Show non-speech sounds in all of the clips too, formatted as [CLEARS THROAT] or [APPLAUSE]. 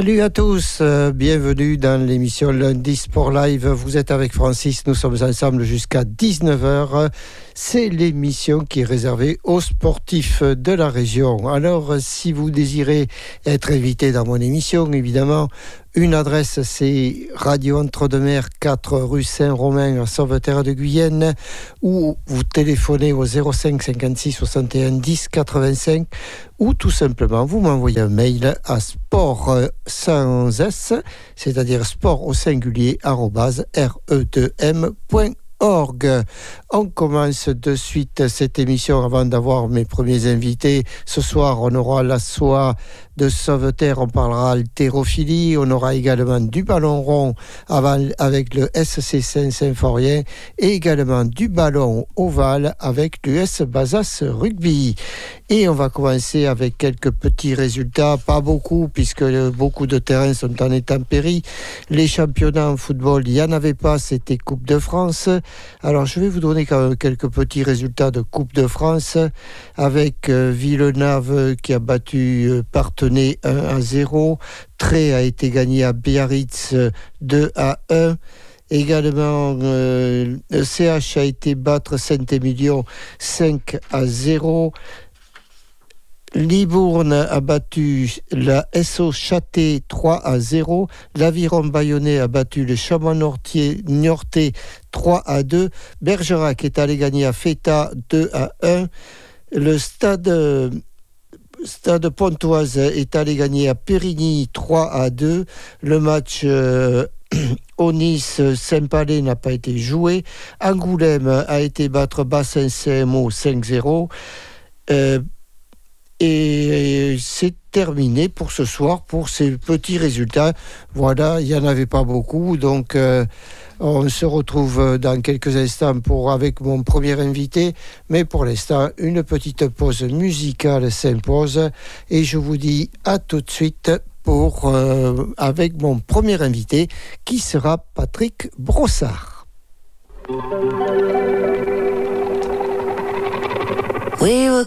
Salut à tous, euh, bienvenue dans l'émission Lundi Sport Live. Vous êtes avec Francis, nous sommes ensemble jusqu'à 19h. C'est l'émission qui est réservée aux sportifs de la région. Alors, si vous désirez être invité dans mon émission, évidemment, une adresse, c'est Radio Entre-deux-Mers, 4 rue Saint-Romain, à Sauveterre de Guyenne, ou vous téléphonez au 05 56 61 10 85, ou tout simplement vous m'envoyez un mail à sport sans S, c'est-à-dire sport au singulier, re2m.com. On commence de suite cette émission avant d'avoir mes premiers invités. Ce soir, on aura la soie de Sauveterre, on parlera haltérophilie, on aura également du ballon rond avec le SC Saint-Symphorien et également du ballon ovale avec l'US Bazas Rugby. Et on va commencer avec quelques petits résultats, pas beaucoup puisque beaucoup de terrains sont en intempéries. Les championnats en football, il n'y en avait pas, c'était Coupe de France. Alors je vais vous donner quelques petits résultats de Coupe de France avec euh, Villeneuve qui a battu euh, Partenay 1 à 0. Tré a été gagné à Biarritz 2 à 1. Également, euh, CH a été battre Saint-Émilion 5 à 0. Libourne a battu la SO Châté 3 à 0. L'Aviron Bayonnais a battu le Chamois Niortais 3 à 2. Bergerac est allé gagner à Feta 2 à 1. Le stade, stade Pontoise est allé gagner à Périgny 3 à 2. Le match euh, [CLEARS THROAT] Onis-Saint-Palais n'a pas été joué. Angoulême a été battre Bassin CMO 5-0. Et c'est terminé pour ce soir, pour ces petits résultats. Voilà, il n'y en avait pas beaucoup, donc euh, on se retrouve dans quelques instants pour, avec mon premier invité. Mais pour l'instant, une petite pause musicale s'impose. Et je vous dis à tout de suite pour, euh, avec mon premier invité, qui sera Patrick Brossard. We were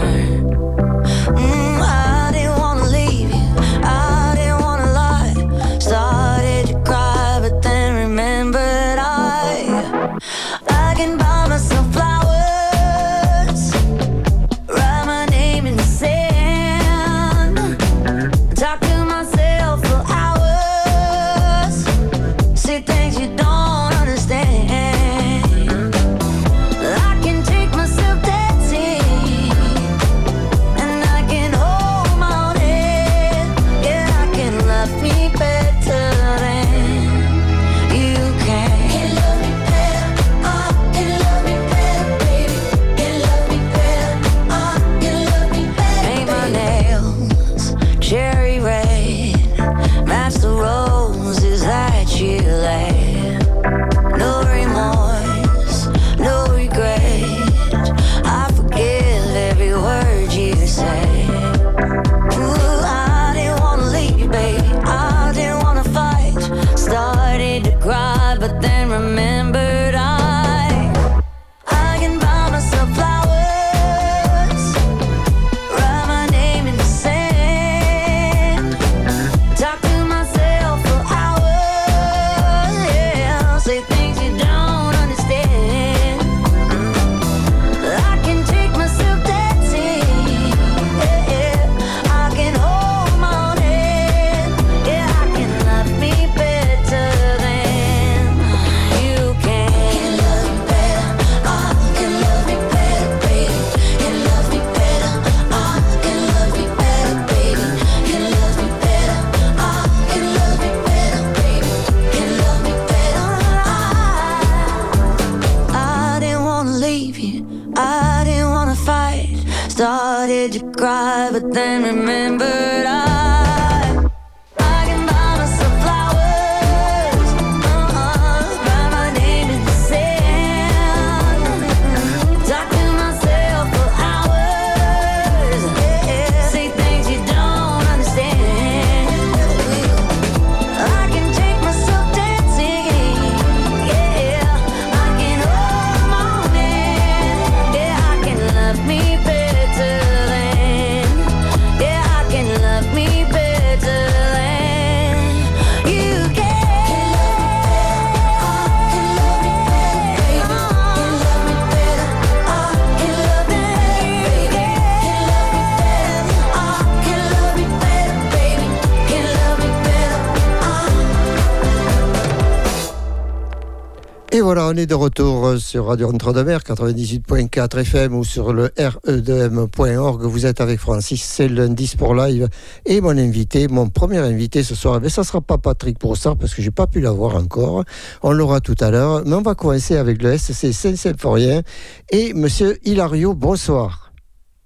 On est de retour sur Radio Entre-deux-Mer 98.4 FM ou sur le re2m.org. Vous êtes avec Francis, c'est lundi pour live. Et mon invité, mon premier invité ce soir, mais ça ne sera pas Patrick Broussard parce que j'ai pas pu l'avoir encore. On l'aura tout à l'heure. Mais on va commencer avec le SC Saint-Symphorien et Monsieur Hilario, bonsoir.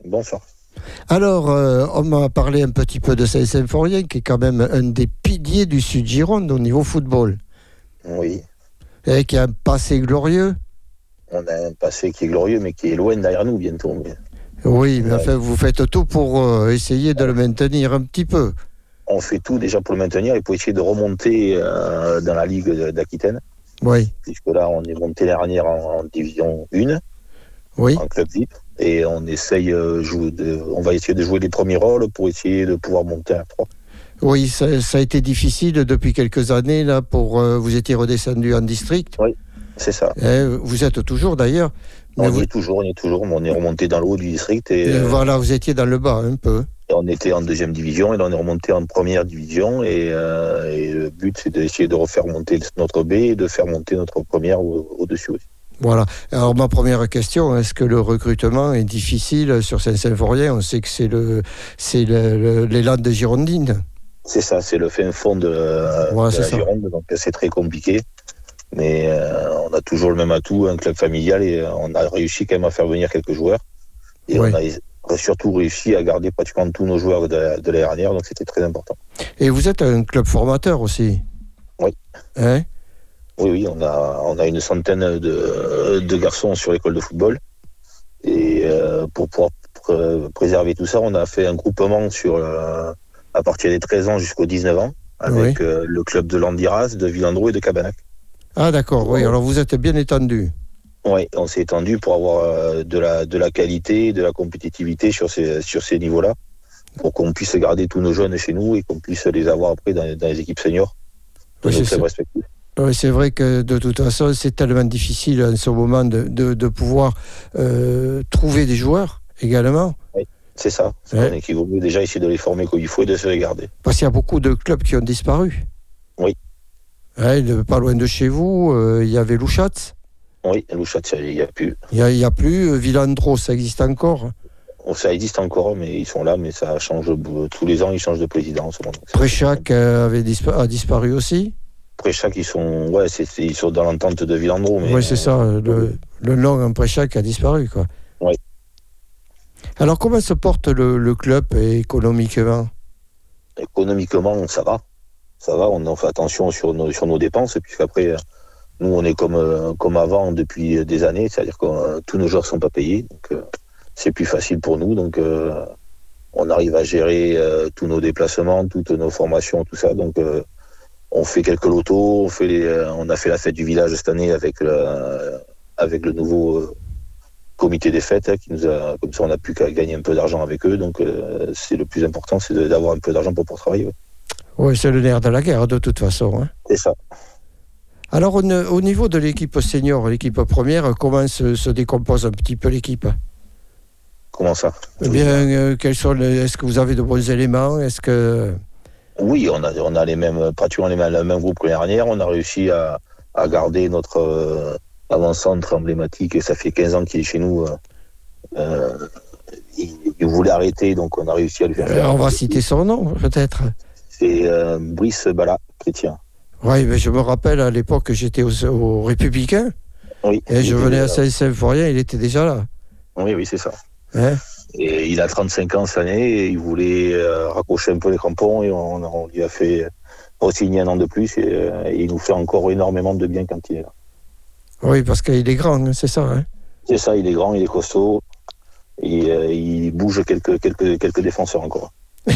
Bonsoir. Alors, euh, on m'a parlé un petit peu de Saint-Symphorien, qui est quand même un des piliers du Sud-Gironde au niveau football. Oui. Et qui a un passé glorieux. On a un passé qui est glorieux, mais qui est loin derrière nous bientôt. Oui, mais enfin, vous faites tout pour euh, essayer de le maintenir un petit peu. On fait tout déjà pour le maintenir et pour essayer de remonter euh, dans la Ligue d'Aquitaine. Oui. Puisque là, on est monté dernière en, en division 1, Oui. en club VIP. Et on essaye, euh, jouer de, on va essayer de jouer les premiers rôles pour essayer de pouvoir monter à 3. Oui, ça, ça a été difficile depuis quelques années. Là, pour euh, vous étiez redescendu en district. C'est ça. Eh, vous êtes toujours d'ailleurs. On vous- est toujours, on est toujours, mais on est remonté dans le haut du district et, euh, voilà, vous étiez dans le bas un peu. et on était en deuxième division et là on est remonté en première division et, euh, et le but c'est d'essayer de refaire monter notre B et de faire monter notre première au- au-dessus aussi. Voilà. Alors ma première question, est-ce que le recrutement est difficile sur Saint-Symphorien? On sait que c'est le, c'est les Landes girondines. C'est ça, c'est le fin fond de, Ouais, de c'est la ça. Gironde, donc c'est très compliqué. Mais euh, on a toujours le même atout, un club familial, et euh, on a réussi quand même à faire venir quelques joueurs. Et on a surtout réussi à garder pratiquement tous nos joueurs de, la- de l'année dernière, donc c'était très important. Et vous êtes un club formateur aussi. Oui. Hein? Oui, oui, on a, on a une centaine de, de garçons sur l'école de football. Et euh, pour pouvoir pr- préserver tout ça, on a fait un groupement sur à partir des 13 ans jusqu'aux 19 ans, avec euh, le club de Landiras, de Villandreau et de Cabanac. ah d'accord, oui. Alors vous êtes bien étendu. Oui, on s'est étendu pour avoir euh, de, la, de la qualité, de la compétitivité sur ces, sur ces niveaux-là, pour qu'on puisse garder tous nos jeunes chez nous et qu'on puisse les avoir après dans, dans les équipes seniors de Oui, nos c'est clubs ça. respectifs. Oui, c'est vrai que de toute façon, c'est tellement difficile en ce moment de, de, de pouvoir euh, trouver des joueurs également. C'est ça. C'est Ouais. qu'il vaut mieux déjà essayer de les former comme il faut et de se les garder. Parce qu'il y a beaucoup de clubs qui ont disparu. Oui. Pas loin de chez vous, euh, il y avait Louchatz. Oui, Louchat, il n'y a plus. Il n'y a, il y a plus. Villandro, ça existe encore. Bon, ça existe encore, mais ils sont là, mais ça change euh, tous les ans, ils changent de président. Préchac euh, avait dispa- a disparu aussi. Préchac, ils sont, ouais, ils sont dans l'entente de Villandreau. Mais, Oui, c'est ça. Le, le nom en Préchac a disparu. Quoi. Alors, comment se porte le, club économiquement? Économiquement, ça va. Ça va, on fait attention sur nos, sur nos dépenses, puisqu'après, nous, on est comme, euh, avant depuis des années, c'est-à-dire que euh, tous nos joueurs sont pas payés, euh, c'est plus facile pour nous. Donc, on arrive à gérer tous nos déplacements, toutes nos formations, tout ça. Donc, on fait quelques lotos, on, a fait la fête du village cette année avec le, nouveau comité des fêtes, hein, qui nous a, comme ça, on a pu qu'à gagner un peu d'argent avec eux. Donc, euh, c'est le plus important, c'est d'avoir un peu d'argent pour pouvoir travailler. ouais. Oui, c'est le nerf de la guerre, de toute façon. hein. C'est ça. Alors, au, niveau de l'équipe senior, l'équipe première, comment se, se décompose un petit peu l'équipe? Comment ça? Eh bien, euh, quels sont est-ce que vous avez de bons éléments? Est-ce que Oui, on a, on a les mêmes, pratiquement les mêmes, le même groupe que l'année dernière. On a réussi à, à garder notre euh, avant-centre emblématique et ça fait 15 ans qu'il est chez nous. euh, euh, il, il voulait arrêter, donc on a réussi à lui faire euh, faire. on va citer son nom, peut-être C'est euh, Brice Bala, chrétien. Oui, mais je me rappelle à l'époque, j'étais aux, aux Républicains Oui. et je venais à Saint-Symphorien, il était déjà là. Oui, oui, c'est ça. Hein Et il a 35 ans cette année et il voulait euh, raccrocher un peu les crampons et on, on lui a fait re-signer un an de plus et, et il nous fait encore énormément de bien quand il est là. Oui, parce qu'il est grand, c'est ça. hein C'est ça, il est grand, il est costaud. Et euh, il bouge quelques, quelques, quelques défenseurs encore. [LAUGHS]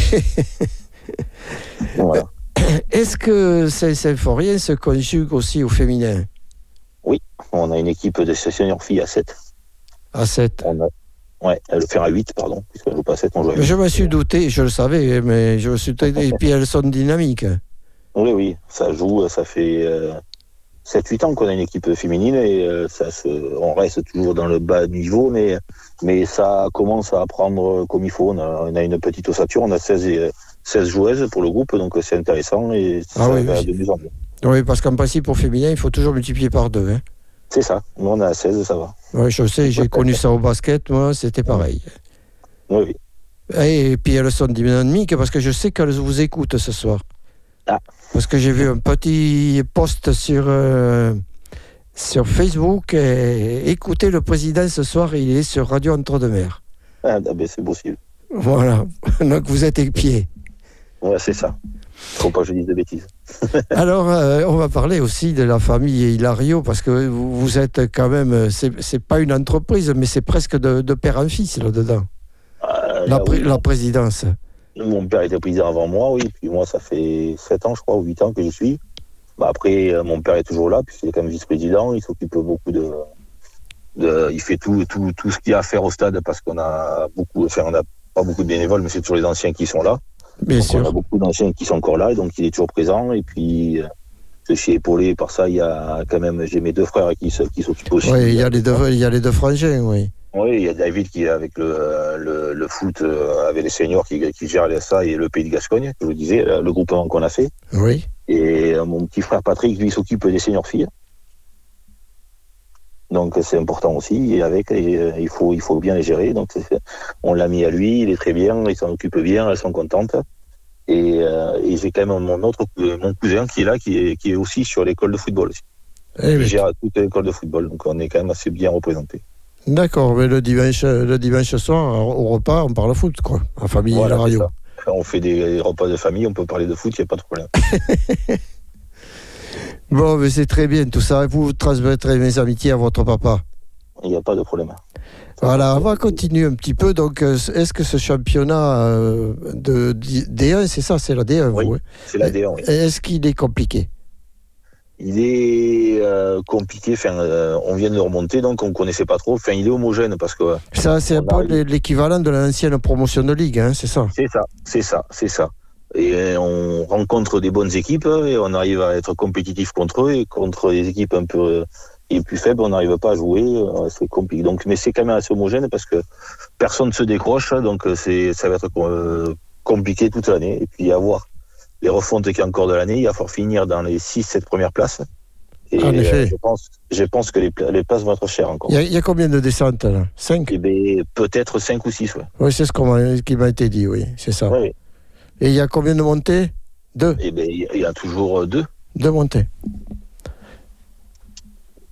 voilà. Est-ce que Saint-Symphorien se conjugue aussi au féminin? On a une équipe de seniors filles à 7. à 7 On a, ouais, elle fait à 8, pardon, puisqu'on joue pas à 7, on joue à 8. Je me suis douté, je le savais, mais je me suis douté. Et puis elles sont dynamiques. Oui, oui, ça joue, ça fait euh, 7-8 ans qu'on a une équipe féminine et euh, ça se, on reste toujours dans le bas niveau, mais, mais ça commence à prendre comme il faut. On a, on a une petite ossature, on a 16, et- 16 joueuses pour le groupe, donc c'est intéressant et ça Ah oui, va oui. de mieux en mieux. Oui, parce qu'en principe, pour féminin, il faut toujours multiplier par deux. hein. C'est ça. Nous, on est à 16, ça va. Oui, je sais, j'ai connu ça au basket, moi, c'était pareil. Oui, oui. Et puis elles sont dynamiques parce que je sais qu'elles vous écoutent ce soir. Ah. Parce que j'ai vu un petit post sur, euh, sur Facebook. Et, écoutez, le président ce soir, il est sur Radio Entre-deux-Mers. Ah, ben, c'est possible. Voilà. [LAUGHS] Donc vous êtes épié. Ouais, c'est ça. Faut pas que je dise de bêtises. [LAUGHS] Alors, euh, on va parler aussi de la famille Hilario, parce que vous, vous êtes quand même, euh, c'est pas une entreprise, mais c'est presque de, de père en fils là-dedans, là, oui, la présidence. Mon père était président avant moi, oui. Puis moi, ça fait 7 ans, je crois, ou 8 ans que je suis. Bah, après, euh, mon père est toujours là, puis il est quand même vice-président. Il s'occupe beaucoup de, de- Il fait tout, tout, tout ce qu'il y a à faire au stade parce qu'on a beaucoup. Enfin, on n'a pas beaucoup de bénévoles, mais c'est toujours les anciens qui sont là. Bien Donc, on a sûr. beaucoup d'anciens qui sont encore là, et donc il est toujours présent. Et puis, euh, je suis épaulé par ça. Il y a quand même. J'ai mes deux frères qui qui s'occupent aussi. Oui, il y a les deux, il y a les deux frangins, oui. Oui, il y a David qui est avec le, le, le foot, euh, avec les seniors qui, qui gère ça et le pays de Gascogne, je vous disais, euh, le groupement qu'on a fait. Oui. Et euh, mon petit frère Patrick, lui, s'occupe des seniors filles. Donc c'est important aussi. Et avec, et, euh, il, faut, il faut bien les gérer. Donc on l'a mis à lui, il est très bien, il s'en occupe bien, elles sont contentes. Et, euh, et j'ai quand même mon autre euh, mon cousin qui est là, qui est, qui est aussi sur l'école de football. Aussi. Eh Il gère toute l'école de football. Donc on est quand même assez bien représenté. D'accord, mais le dimanche, le dimanche soir, au repas, on parle foot, quoi, en famille Voilà, Hilario. ça. Quand on fait des repas de famille, on peut parler de foot, il n'y a pas de problème. [LAUGHS] Bon, mais c'est très bien tout ça. Vous transmettrez mes amitiés à votre papa. Il n'y a pas de problème. Voilà, on va continuer un petit peu. Donc, euh, est-ce que ce championnat euh, de D1, c'est ça, c'est la D1, Oui. vous, hein C'est la D1, oui. Est-ce qu'il est compliqué? Il est euh, compliqué, enfin, euh, on vient de remonter, donc on ne connaissait pas trop. Enfin, il est homogène parce que Ça, c'est un peu l'équivalent de l'ancienne promotion de ligue, hein, c'est ça? C'est ça, c'est ça, c'est ça. Et euh, on rencontre des bonnes équipes et on arrive à être compétitif contre eux et contre des équipes un peu euh, les plus faibles, on n'arrive pas à jouer, euh, c'est compliqué. Donc, mais c'est quand même assez homogène parce que personne ne se décroche, donc euh, c'est, ça va être euh, compliqué toute l'année. Et puis à voir les refontes qu'il y a encore de l'année, il va falloir finir dans les 6-7 premières places. Et En effet. euh, je pense, je pense que les, pla- les places vont être chères encore. il y, a, y combien de descentes là? 5 Eh ben, peut-être 5 ou 6, ouais. Oui, c'est ce m'a- qui m'a été dit, oui, c'est ça. Ouais, ouais. Et il y a combien de montées? Deux? Eh ben, il y a- il y a toujours euh, deux. Deux montées.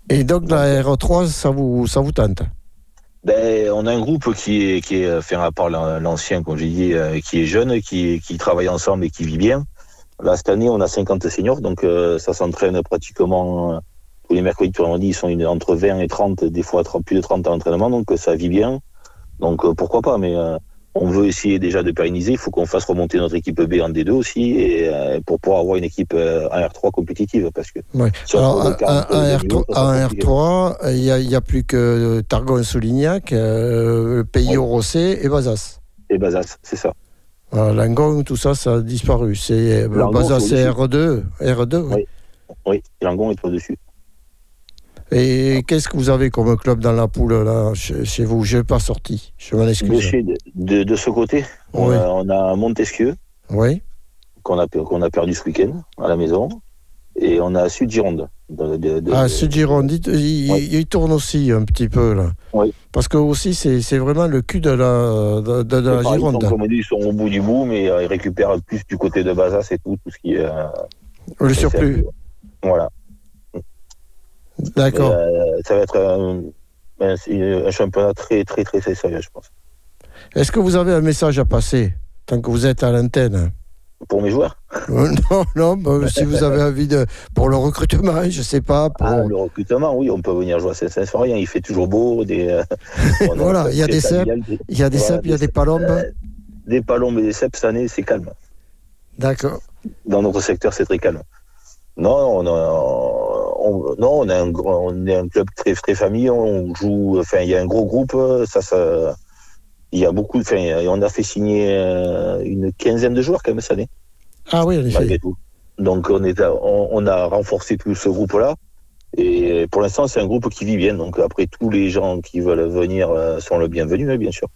Et donc, la R3, ça vous, ça vous tente? Ben, on a un groupe qui est, qui est, enfin, à part l'an- l'ancien, comme j'ai dit, euh, qui est jeune, qui, qui travaille ensemble et qui vit bien. Là, cette année, on a 50 seniors, donc euh, ça s'entraîne pratiquement euh, tous les mercredis, tous les vendredis, ils sont une- entre 20 et 30, des fois 30 plus de 30 à l'entraînement, donc euh, ça vit bien. Donc euh, pourquoi pas, mais on veut essayer déjà de pérenniser, il faut qu'on fasse remonter notre équipe B en D2 aussi, et pour pouvoir avoir une équipe en R3 compétitive, parce que Ouais. Alors, en de R3, niveau, ça sera en compliqué. R3, il n'y a, plus que Targon-Soulignac, Pays. Rossé et Bazas. Et Bazas, c'est ça. Langon, tout ça, ça a disparu. C'est euh, Bazas, c'est c'est au-dessus. R2. R2 oui. Oui. Oui, Langon est au-dessus. Et qu'est-ce que vous avez comme club dans la poule là, chez, vous? Je n'ai pas sorti. Je m'en excuse. de, de- de ce côté, on, a, on a Montesquieu, Oui. qu'on a, qu'on a perdu ce week-end à la maison, et on a Sud-Gironde. De, de- de- Ah, ce Gironde, il, il- Oui. il tourne aussi un petit peu là. Oui. Parce que aussi, c'est vraiment le cul de la, de, la pareil, Gironde. donc, comme on dit, ils sont au bout du bout, mais euh, ils récupèrent plus du côté de Bazas et tout, tout ce qui est. euh, Le surplus. Voilà. D'accord. Euh, ça va être un, un- un championnat très, très, très, très sérieux, je pense. Est-ce que vous avez un message à passer tant que vous êtes à l'antenne? Pour mes joueurs, [LAUGHS] Euh, Non, non, bah, si vous avez [LAUGHS] envie de. Pour le recrutement, je sais pas. Pour... ah, le recrutement, oui, on peut venir jouer à Saint-Symphorien, il fait toujours beau. Des, euh, [LAUGHS] Voilà, il y a des cèpes, Il y a des cèpes, il y a des palombes. euh, des palombes et des cèpes, cette année, c'est calme. D'accord. dans notre secteur, c'est très calme. Non, on a, on, non, on, a un, on est un club très, très famille, on joue, enfin, il y a un gros groupe, ça, ça, il y a beaucoup, enfin, on a fait signer euh, une quinzaine de joueurs quand même cette année, Ah oui, en effet. tout. Donc, on, est, on, on a renforcé tout ce groupe-là. Et pour l'instant, c'est un groupe qui vit bien. Donc, après, tous les gens qui veulent venir euh, sont le bienvenu, hein, bien sûr.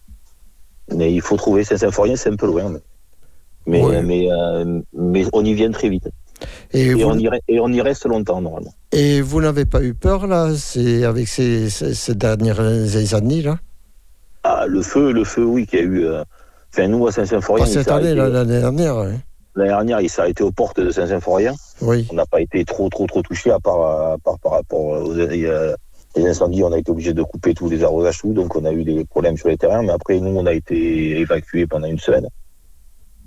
Mais il faut trouver Saint-Symphorien, c'est un peu loin. Mais, mais, Ouais. mais, euh, mais on y vient très vite. Et, Et, vous, on, y, re- et on y reste longtemps, normalement. et vous n'avez pas eu peur, là, c'est avec ces, ces, ces dernières années, là? Ah, le feu, le feu, oui, qu'il y a eu. euh, Enfin, nous, à Saint-Symphorien, Pas il cette année, l'année dernière, hein. l'année dernière, il s'est arrêté aux portes de Saint-Symphorien. oui. On n'a pas été trop, trop, trop touché, à part, par rapport aux euh, les incendies. On a été obligé de couper tous les arrosages, tout. Donc, on a eu des problèmes sur les terrains. Mais après, nous, on a été évacués pendant une semaine.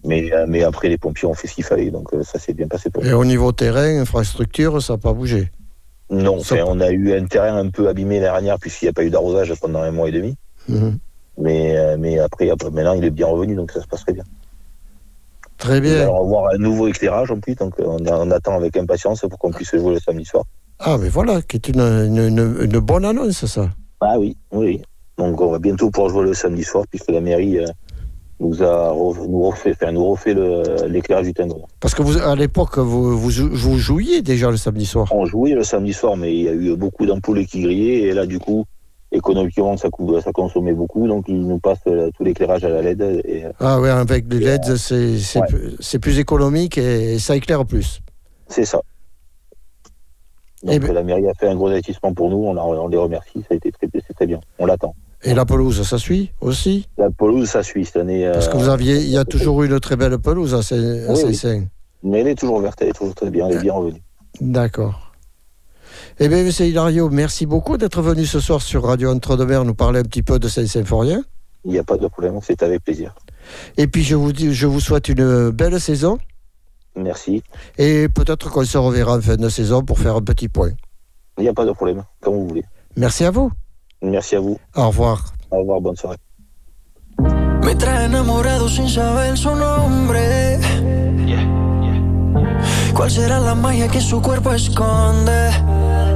Mais, euh, mais après, les pompiers ont fait ce qu'il fallait. Donc, ça s'est bien passé pour nous. Et au niveau terrain, infrastructure, ça n'a pas bougé? Non, Ça- on a eu un terrain un peu abîmé l'année dernière, puisqu'il n'y a pas eu d'arrosage pendant un mois et demi. Mhm. Mais, euh, mais après, après, maintenant, il est bien revenu, donc ça se passe très bien. Très On bien. va avoir un nouveau éclairage en plus, donc on, on attend avec impatience pour qu'on puisse jouer le samedi soir. Ah, mais voilà, qui est une, une, une- une bonne annonce, ça. Ah oui, oui. Donc on va bientôt pouvoir jouer le samedi soir, puisque la mairie euh, nous a re- nous refait, enfin, nous refait le- l'éclairage du timbre. Parce que vous, à l'époque, vous, vous, vous jouiez déjà le samedi soir. On jouait le samedi soir, mais il y a eu beaucoup d'ampoules qui grillaient, et là, du coup, économiquement, ça, ça consommait beaucoup, donc ils nous passent euh, tout l'éclairage à la LED. Et, euh, Ah oui, avec les LED, c'est c'est Ouais. plus- économique et ça éclaire plus. c'est ça. Eh Donc ben- la mairie a fait un gros investissement pour nous, on, les remercie, ça a été très, c'est très bien, on l'attend. Et la pelouse, ça suit aussi? La pelouse, ça suit cette année. Parce que euh, vous aviez, il y a toujours eu une très belle pelouse à Saint- Oui. Mais elle est toujours verte, elle est toujours très bien, elle est bien revenue. D'accord. Eh bien, monsieur Hilario, merci beaucoup d'être venu ce soir sur Radio Entre-deux-Mers nous parler un petit peu de Saint-Symphorien. Il n'y a pas de problème, c'est avec plaisir. Et puis, je vous, dis, je vous souhaite une belle saison. Merci. Et peut-être qu'on se reverra en fin de saison pour faire un petit point. Il n'y a pas de problème, comme vous voulez. Merci à vous. Merci à vous. Au revoir. Au revoir, bonne soirée. Me trae enamorado sin saber su nombre. ¿Cuál será la magia que su cuerpo esconde?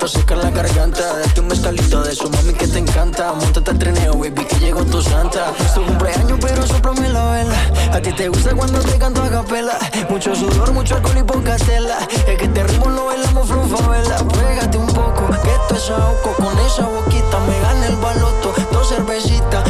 Te seca la garganta. Date un mezcalito de eso, mami, que te encanta. Montate al trineo, baby, que llegó tu santa. Es tu cumpleaños, pero soplame la vela. A ti te gusta cuando te canto a capela. Mucho sudor, mucho alcohol y poca tela. Es que este ritmo lo bailamos vela. Pégate un poco, que esto es ahogo. Con esa boquita me gana el baloto. Dos cervecitas,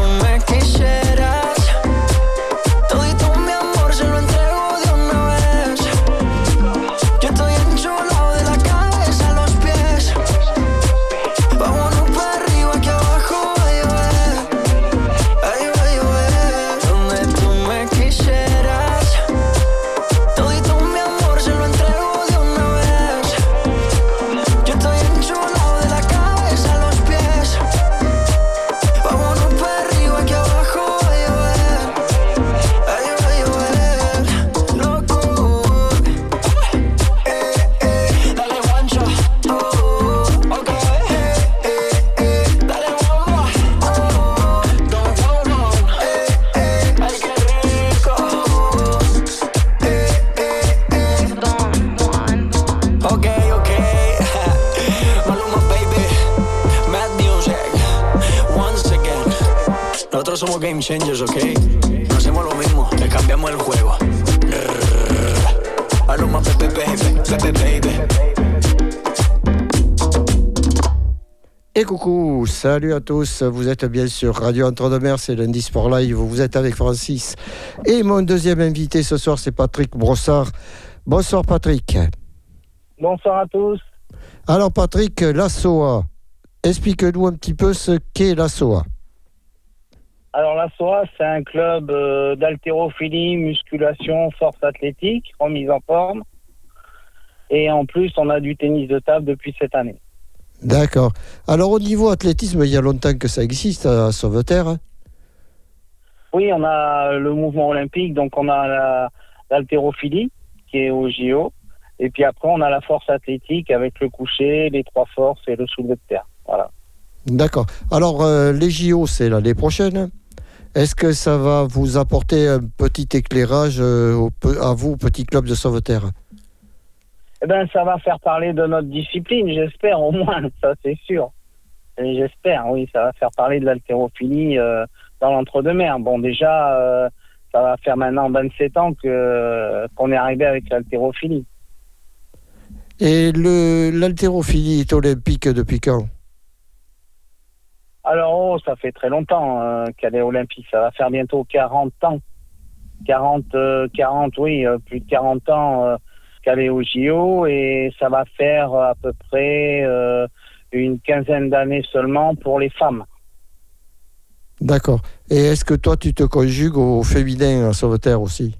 Nosotros somos game changers, ok? No hacemos lo mismo, le cambiamos el juego. Maluma, baby, baby, baby, baby. Et coucou, salut à tous, vous êtes bien sur Radio Entre-deux-Mers, c'est lundi Sport Live, vous êtes avec Francis. Et mon deuxième invité ce soir, c'est Patrick Brossard. Bonsoir Patrick. Bonsoir à tous. Alors Patrick, la SOA, explique-nous un petit peu ce qu'est la SOA. Alors la SOA, c'est un club euh, d'haltérophilie, musculation, force athlétique, remise en forme. Et en plus, on a du tennis de table depuis cette année. D'accord. Alors au niveau athlétisme, il y a longtemps que ça existe à Sauveterre. hein? Oui, on a le mouvement olympique, donc on a la- l'haltérophilie qui est au JO. Et puis après, on a la force athlétique avec le coucher, les trois forces et le soulevé de terre. Voilà. D'accord. Alors euh, les JO, c'est l'année prochaine. Est-ce que ça va vous apporter un petit éclairage euh, au à vous, petit club de Sauveterre? Eh ben, ça va faire parler de notre discipline, j'espère au moins, [LAUGHS] ça c'est sûr. Et J'espère, oui, ça va faire parler de l'haltérophilie euh, dans l'entre-deux-mers. Bon, déjà, euh, ça va faire maintenant 27 ans que qu'on est arrivé avec l'haltérophilie. Et le l'haltérophilie est olympique depuis quand? Alors, oh, ça fait très longtemps euh, qu'elle est olympique. Ça va faire bientôt 40 ans. 40, euh, 40 oui, euh, plus de 40 ans euh, qu'elle est au JO. Et ça va faire à peu près une quinzaine d'années seulement pour les femmes. D'accord. Et est-ce que toi, tu te conjugues au féminin à Sauveterre aussi?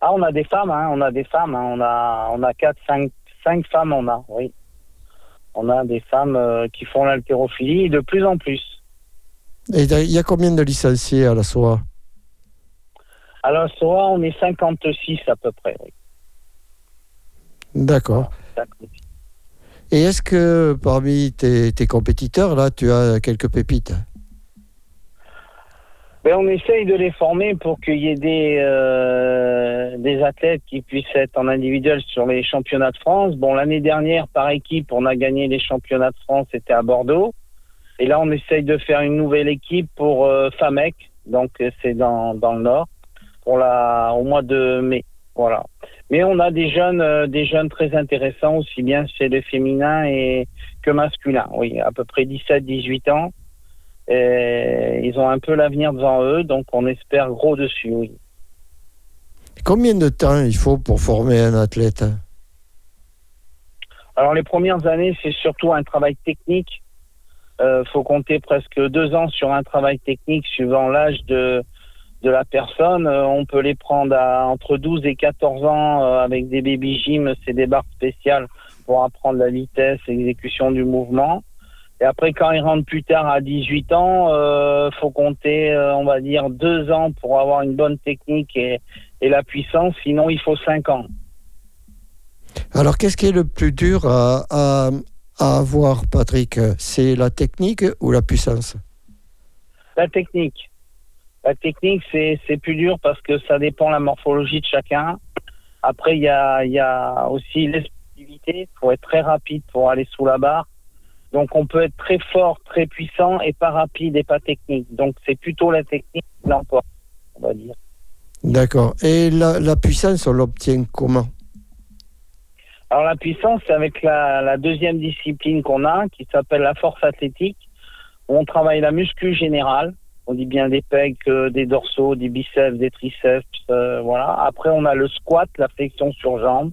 Ah, on a des femmes, hein, on a des femmes. hein. on a, on a 4, 5, 5 femmes, on a, oui. On a des femmes euh, qui font l'haltérophilie de plus en plus. Et il y a combien de licenciés à la SOA Alors, SOA, on est 56 à peu près, oui. D'accord. 56. Et est-ce que parmi tes, tes compétiteurs, là, tu as quelques pépites? Ben, on essaye de les former pour qu'il y ait des, euh, des athlètes qui puissent être en individuel sur les championnats de France. Bon, l'année dernière, par équipe, on a gagné les championnats de France, c'était à Bordeaux. Et là, on essaye de faire une nouvelle équipe pour euh, FAMEC, donc euh, c'est dans, dans le Nord, pour la, au mois de mai. Voilà. Mais on a des jeunes, euh, des jeunes très intéressants, aussi bien chez le féminin et que masculin. Oui, à peu près 17-18 ans. Et ils ont un peu l'avenir devant eux, donc on espère gros dessus, oui. Combien de temps il faut pour former un athlète Alors les premières années, c'est surtout un travail technique. Euh, faut compter presque deux ans sur un travail technique suivant l'âge de, de la personne. Euh, on peut les prendre à entre 12 et 14 ans euh, avec des baby gym, c'est des barres spéciales pour apprendre la vitesse, l'exécution du mouvement. Et après, quand ils rentrent plus tard à 18 ans, euh, faut compter, euh, on va dire, deux ans pour avoir une bonne technique et, et la puissance. Sinon, il faut cinq ans. Alors, qu'est-ce qui est le plus dur à, à- à avoir, Patrick? C'est la technique ou la puissance? La technique. La technique, c'est plus dur parce que ça dépend de la morphologie de chacun. Après, il y a, y a aussi l'explosivité. Il faut être très rapide pour aller sous la barre. Donc, on peut être très fort, très puissant et pas rapide et pas technique. Donc, c'est plutôt la technique qui l'emporte, on va dire. D'accord. Et la, la puissance, on l'obtient comment? Alors, la puissance, c'est avec la, la deuxième discipline qu'on a, qui s'appelle la force athlétique, où on travaille la muscu générale. On dit bien des pecs, euh, des dorsaux, des biceps, des triceps, euh, voilà. Après, on a le squat, la flexion sur jambe,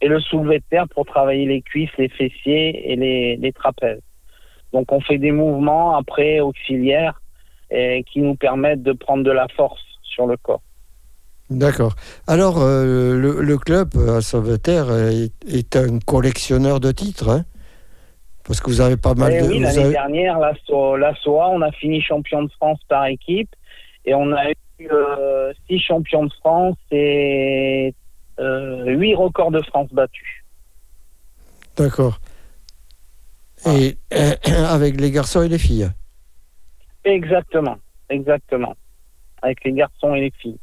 et le soulevé de terre pour travailler les cuisses, les fessiers et les, les trapèzes. Donc, on fait des mouvements après auxiliaires et qui nous permettent de prendre de la force sur le corps. D'accord. Alors, euh, le, le club à Sauveterre est, est un collectionneur de titres, hein parce que vous avez pas mal Eh de. oui, l'année avez- dernière, la, So- la SOA, on a fini champion de France par équipe et on a eu euh, six champions de France et euh, huit records de France battus. D'accord. Et euh, [CLEARS THROAT] avec les garçons et les filles. Exactement, exactement. Avec les garçons et les filles.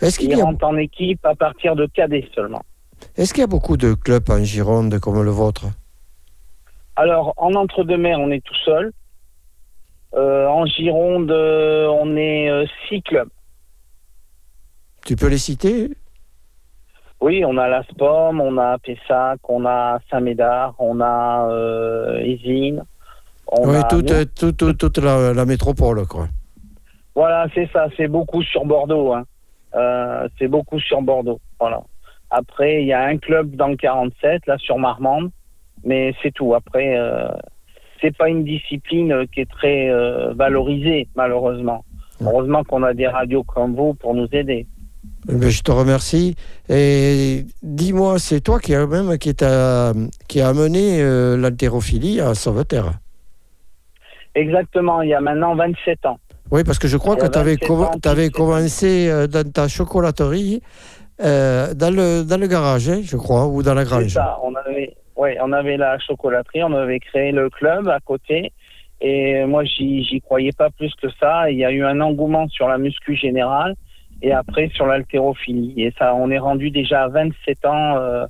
Est-ce qu'il Ils y, a- rentrent en équipe à partir de cadet seulement. est-ce qu'il y a beaucoup de clubs en Gironde comme le vôtre? Alors, en entre-deux-mers, on est tout seul. Euh, en Gironde, euh, on est euh, six clubs. Tu peux les citer? Oui, on a la SPOM, on a Pessac, on a Saint-Médard, on a euh, Isine. on Oui, a toute, euh, toute, toute- toute la, la métropole, quoi. Voilà, c'est ça, c'est beaucoup sur Bordeaux. Hein. Euh, c'est beaucoup sur Bordeaux. Voilà. Après, il y a un club dans le 47, là, sur Marmande, mais c'est tout. Après, euh, c'est pas une discipline qui est très valorisée, malheureusement. Heureusement qu'on a des radios comme vous pour nous aider. Eh je te remercie. Et dis-moi, c'est toi qui a même qui, qui a amené l'haltérophilie à Sauveterre Exactement, il y a maintenant 27 ans. Oui, parce que je crois que tu avais, avais, commencé dans ta chocolaterie euh, dans, le, dans le garage, hein, je crois, ou dans la grange. Ça, on avait, ouais, on avait la chocolaterie, on avait créé le club à côté. Et moi, j'y croyais pas plus que ça. Il y a eu un engouement sur la muscu générale et après sur l'haltérophilie. Et ça, on est rendu déjà à 27 ans euh,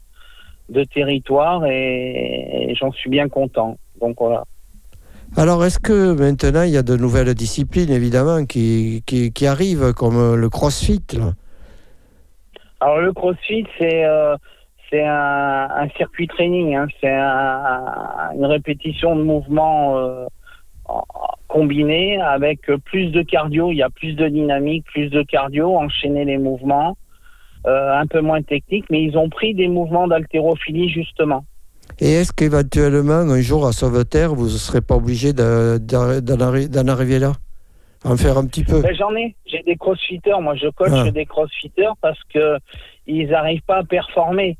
de territoire et, j'en suis bien content. Donc voilà. Alors, est-ce que maintenant, il y a de nouvelles disciplines, évidemment, qui, qui, qui arrivent, comme le crossfit là? Alors le CrossFit, c'est euh, un, circuit training, hein. c'est une répétition de mouvements euh, combinés avec plus de cardio. Il y a plus de dynamique, plus de cardio, enchaîner les mouvements, euh, un peu moins technique, mais ils ont pris des mouvements d'haltérophilie justement. Et est-ce qu'éventuellement, un jour à Sauveterre, vous ne serez pas obligé d'en arriver là? En faire un petit peu? Ben, J'en ai. J'ai des crossfitters. Moi, je coach ah. des crossfitters parce que ils n'arrivent pas à performer.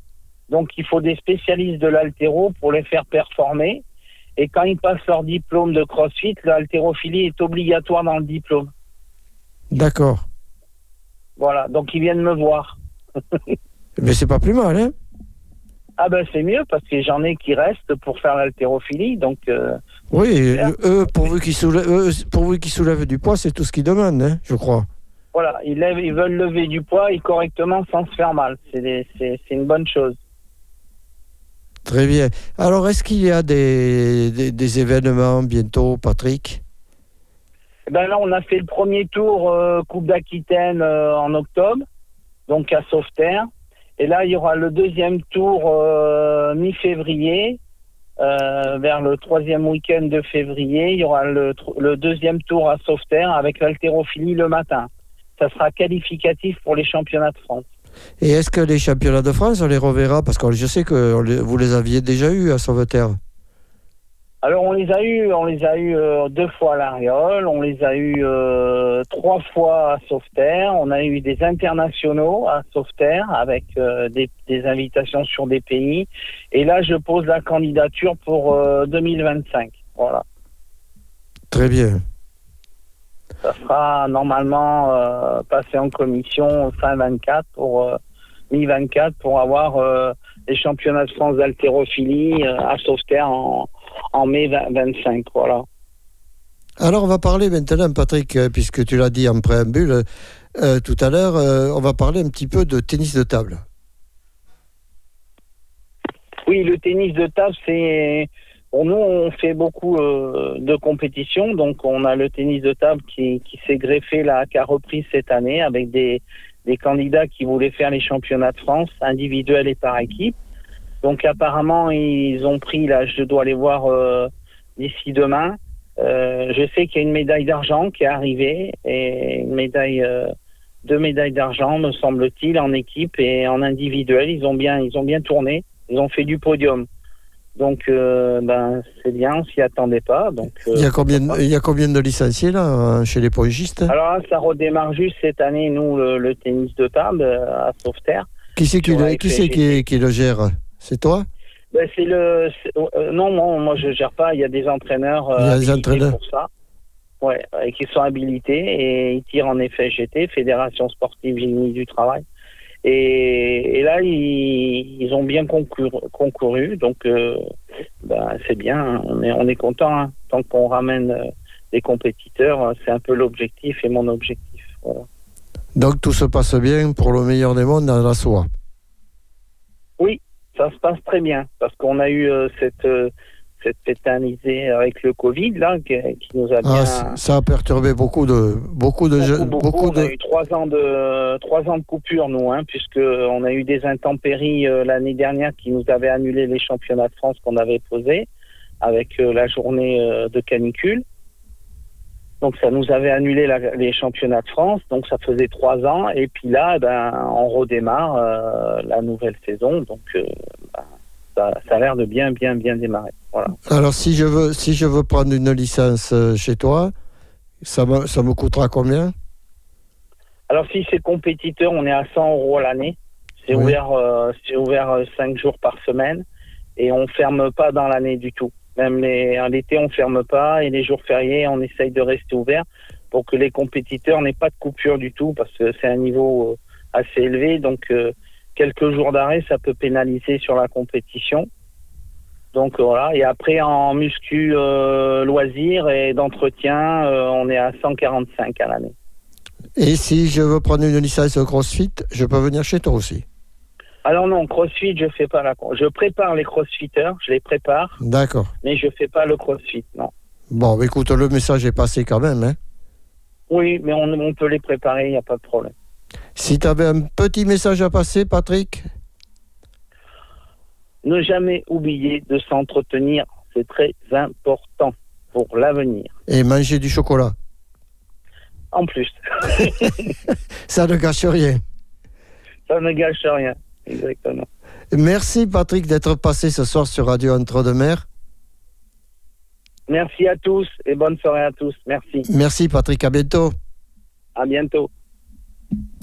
Donc, il faut des spécialistes de l'altéro pour les faire performer. Et quand ils passent leur diplôme de crossfit, l'haltérophilie est obligatoire dans le diplôme. D'accord. Voilà. Donc, ils viennent me voir. [LAUGHS] Mais c'est pas plus mal, hein ah ben c'est mieux parce que j'en ai qui restent pour faire l'haltérophilie, donc. Euh, oui, eux pourvu qu'ils soulèvent, soulèvent du poids, c'est tout ce qu'ils demandent, hein, je crois. Voilà, ils, lèvent, ils veulent lever du poids et correctement sans se faire mal. C'est une bonne chose. Très bien. Alors, est-ce qu'il y a des, événements bientôt, Patrick? Eh ben Là, on a fait le premier tour euh, Coupe d'Aquitaine euh, en octobre, donc à Sauveterre. Et là, il y aura le deuxième tour euh, mi-février, vers le troisième week-end de février. Il y aura le, deuxième tour à Sauveterre avec l'haltérophilie le matin. Ça sera qualificatif pour les championnats de France. Et est-ce que les championnats de France, on les reverra? Parce que je sais que vous les aviez déjà eus à Sauveterre. Alors on les a eu, on les a eu euh, deux fois à l'Ariole, on les a eu euh, trois fois à Sauveterre, on a eu des internationaux à Sauveterre avec euh, des, invitations sur des pays. Et là, je pose la candidature pour 2025. Voilà. Très bien. Ça sera normalement passé en commission fin 24 pour mi-24 pour avoir les championnats de France d'haltérophilie à Sauveterre en en mai 25. Voilà. Alors, on va parler maintenant, Patrick, euh, puisque tu l'as dit en préambule euh, tout à l'heure, euh, on va parler un petit peu de tennis de table. Oui, le tennis de table, c'est. Nous, on fait beaucoup de compétitions. Donc, on a le tennis de table qui, s'est greffé là, qui a repris cette année avec des, candidats qui voulaient faire les championnats de France, individuels et par équipe. Donc apparemment, ils ont pris, là, je dois aller voir euh, d'ici demain. Euh, je sais qu'il y a une médaille d'argent qui est arrivée et une médaille, euh, deux médailles d'argent, me semble-t-il, en équipe et en individuel. Ils ont bien tourné. Ils ont fait du podium. Donc, ben, c'est bien, on s'y attendait pas. Donc, il, y a combien, il y a combien de licenciés là chez les pogistes Alors ça redémarre juste cette année, nous, le, tennis de table à Sauveterre. Qui c'est qui, qui, qui, le gère? C'est toi? Ben, c'est le euh, non, moi je gère pas. Il y a des entraîneurs, euh, des entraîneurs. pour ça. Ouais, et qui sont habilités et ils tirent en effet GT, Fédération sportive génie du travail. Et, là, ils, ont bien concouru, donc euh, ben, c'est bien. On est on est content hein. tant qu'on ramène des compétiteurs. C'est un peu l'objectif et mon objectif. Donc tout se passe bien pour le meilleur des mondes dans la soie. Oui, ça se passe très bien parce qu'on a eu euh, cette euh, cette avec le Covid là qui, nous a ah, bien ça a perturbé beaucoup de beaucoup de jeunes beaucoup, on a eu trois ans de trois ans de coupure nous hein, puisque on a eu des intempéries euh, l'année dernière qui nous avaient annulé les championnats de France qu'on avait posés avec la journée de canicule donc ça nous avait annulé les championnats de France, donc ça faisait trois ans. Et puis là, ben, on redémarre euh, la nouvelle saison. Donc euh, ben, ça, ça a l'air de bien, bien, bien démarrer. Voilà. Alors, si je veux, si je veux prendre une licence euh, chez toi, ça me, ça me coûtera combien? Alors, si c'est compétiteur, on est à 100 euros l'année. C'est Oui. ouvert, euh, c'est ouvert euh, cinq jours par semaine et on ferme pas dans l'année du tout. Même en l'été, on ferme pas et les jours fériés, on essaye de rester ouvert pour que les compétiteurs n'aient pas de coupure du tout parce que c'est un niveau euh, assez élevé. Donc, euh, quelques jours d'arrêt, ça peut pénaliser sur la compétition. Donc voilà. Et après, en muscu euh, loisir et d'entretien, euh, on est à 145 à l'année. Et si je veux prendre une licence CrossFit, je peux venir chez toi aussi? Alors non, CrossFit, je fais pas la. Je prépare les CrossFitters, je les prépare, D'accord. mais je fais pas le CrossFit, non. Bon, écoute, le message est passé quand même. Hein. Oui, mais on, on peut les préparer, il n'y a pas de problème. Si tu avais un petit message à passer, Patrick Ne jamais oublier de s'entretenir, c'est très important pour l'avenir. et manger du chocolat. En plus, [LAUGHS] [LAUGHS] Ça ne gâche rien. ça ne gâche rien. Exactement. Merci, Patrick, d'être passé ce soir sur Radio Entre-deux-Mers. Merci à tous et bonne soirée à tous. Merci. Merci, Patrick. À bientôt. À bientôt.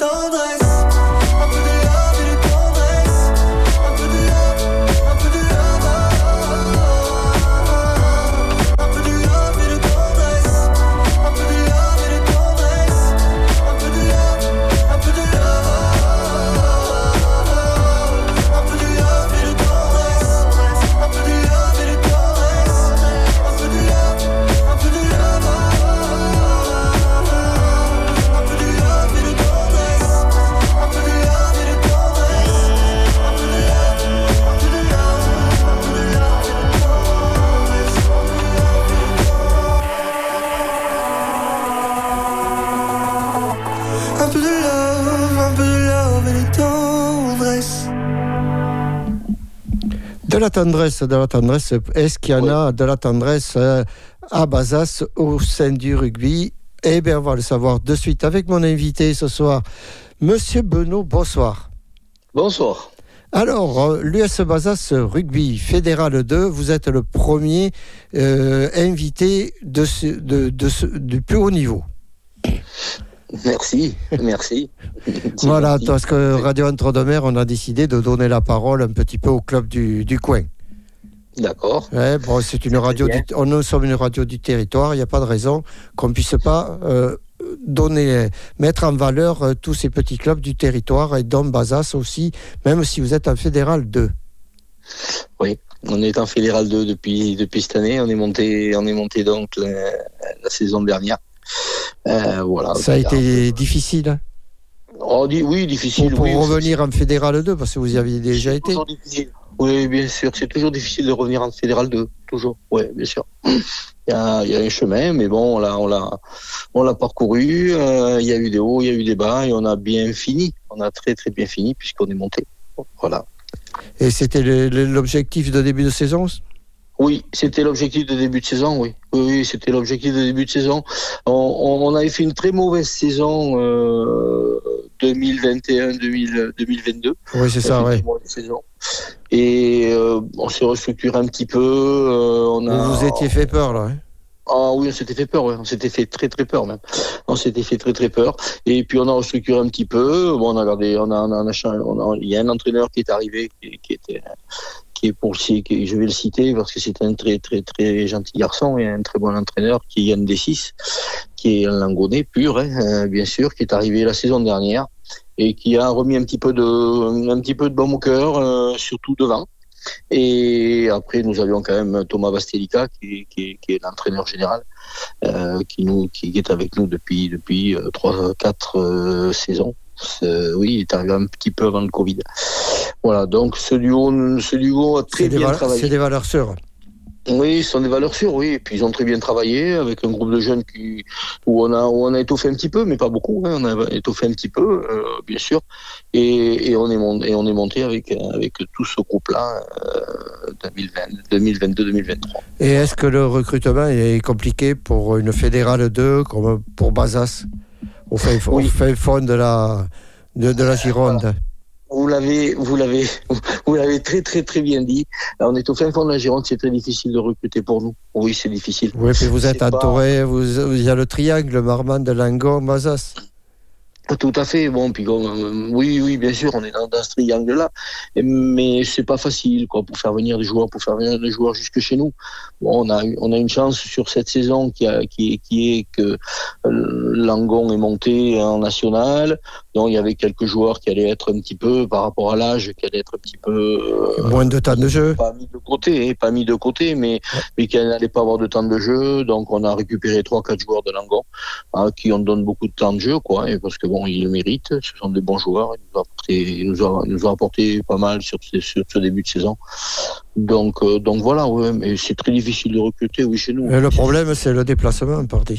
love et la tendresse, de la tendresse. Est-ce qu'il y en a de la tendresse euh, à Bazas au sein du rugby? Eh bien, on va le savoir de suite avec mon invité ce soir, Monsieur Benoît. Bonsoir. Bonsoir. Alors, euh, l'US Bazas Rugby Fédéral 2, vous êtes le premier euh, invité de ce, de, de ce, du plus haut niveau. Merci, merci. [LAUGHS] Voilà, parce que Radio Entre-deux-Mers, on a décidé de donner la parole un petit peu au club du, du coin. D'accord. Ouais, bon, c'est une radio. bien. Du, on, nous sommes une radio du territoire. Il n'y a pas de raison qu'on puisse pas euh, donner, mettre en valeur euh, tous ces petits clubs du territoire et dont Bazas aussi, même si vous êtes en fédéral 2. Oui, on est en fédéral 2 depuis, depuis cette année. On est monté, on est monté donc la, la saison dernière. Euh, voilà. Ça a été difficile Oh, di- oui, pour, difficile. pour oui, revenir en fédéral 2 parce que vous y aviez déjà été. Oui, bien sûr. C'est toujours difficile de revenir en fédéral 2. Toujours. Oui, bien sûr. Il y, a, il y a un chemin, mais bon, on l'a, on l'a, on l'a parcouru. euh, il y a eu des hauts, il y a eu des bas, et on a bien fini. On a très, très bien fini puisqu'on est monté. Voilà. Et c'était l'objectif de début de saison Oui, c'était l'objectif de début de saison, oui. Oui, oui, c'était l'objectif de début de saison. On, on- on avait fait une très mauvaise saison euh, 2021-2022. Oui, c'est ça, saison. Et euh, on s'est restructuré un petit peu. euh, on a, Vous vous étiez fait peur, là. hein? Ah oui, on s'était fait peur, ouais. on s'était fait très très peur même. On s'était fait très très peur. Et puis on a restructuré un petit peu. Bon, on a gardé, on a, on a, on a cha- on a- il y a un entraîneur qui est arrivé, qui, qui était, pour je vais le citer parce que c'est un très très très gentil garçon et un très bon entraîneur qui est Yann D6, qui est un langonais pur, hein, euh, bien sûr, qui est arrivé la saison dernière et qui a remis un petit peu de, un petit peu de baume au cœur, euh, surtout devant. Et après, nous avions quand même Thomas Bastelica, qui, est l'entraîneur général, euh, qui, nous, qui est avec nous depuis, depuis euh, trois, quatre euh, saisons. C'est- Oui, il est arrivé un petit peu avant le Covid. Voilà, donc ce duo, ce duo a très bien travaillé. c'est des valeurs sûres. Oui, ce sont des valeurs sûres, oui. Et puis ils ont très bien travaillé avec un groupe de jeunes qui, où on a, où on a étoffé un petit peu, mais pas beaucoup. hein. On a étoffé un petit peu, euh, bien sûr. Et, et on est monté, et on est monté avec, avec tout ce groupe-là, euh, 2020, 2022-2023. Et est-ce que le recrutement est compliqué pour une fédérale 2 comme pour Bazas? Au fin, Oui. fin fond de la, de, de la Gironde Vous l'avez, vous l'avez, [LAUGHS] vous l'avez très très très bien dit. On est au fin fond de la Gironde, c'est très difficile de recruter pour nous. Oui, c'est difficile. Oui, puis vous êtes pas- entouré, vous, il y a le triangle, Marmande, Langon, Bazas. Tout à fait. Bon, puis euh, oui, oui, bien sûr, on est dans, dans ce triangle-là, mais c'est pas facile, quoi, pour faire venir des joueurs, pour faire venir des joueurs jusque chez nous. Bon, on a, on a une chance sur cette saison qui, a, qui, est, qui est que euh, Langon est monté en national, donc il y avait quelques joueurs qui allaient être un petit peu, par rapport à l'âge, qui allaient être un petit peu euh, Moins de temps de jeu. pas mis de côté, hein, pas mis de côté, mais, mais qui n'allaient pas avoir de temps de jeu. Donc on a récupéré trois, quatre joueurs de Langon hein, qui ont donné beaucoup de temps de jeu, quoi, et parce que bon, ils le méritent. Ce sont des bons joueurs. Ils nous ont apporté, ils nous ont, ils nous ont apporté pas mal sur ce, sur ce début de saison. Donc, euh, donc voilà, ouais, mais c'est très difficile de recruter, oui, chez nous. Et le problème, c'est le déplacement, parti.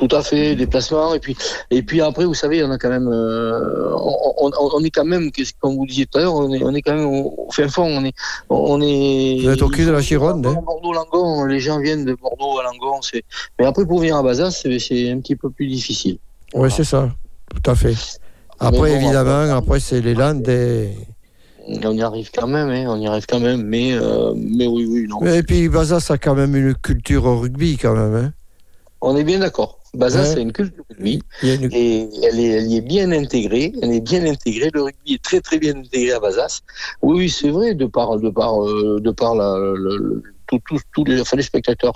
Tout à fait, déplacement. Et puis, et puis après, vous savez, on a quand même, euh, on, on- on est quand même, qu'est-ce- comme vous disiez tout à l'heure, on est, on est quand même au, fin fond. On est, on est. Vous êtes au cul de la Gironde, hein. Bordeaux, Langon. Les gens viennent de Bordeaux à Langon. Mais après, pour venir à Bazas, c'est c'est un petit peu plus difficile. Oui, c'est ça, tout à fait. Après, bon, évidemment, après- après, c'est les Landes. et- On y arrive quand même, hein, on y arrive quand même. Mais, euh, mais oui, oui, non. Et puis, Bazas a quand même une culture au rugby, quand même. hein. On est bien d'accord. Bazas, Ouais. c'est une culture rugby. A une- Et elle est, elle y est bien intégrée. Elle est bien intégrée. Le rugby est très très bien intégré à Bazas. Oui, oui, c'est vrai. De par, de par, euh, de par la, le- le- tout- tous- les, les spectateurs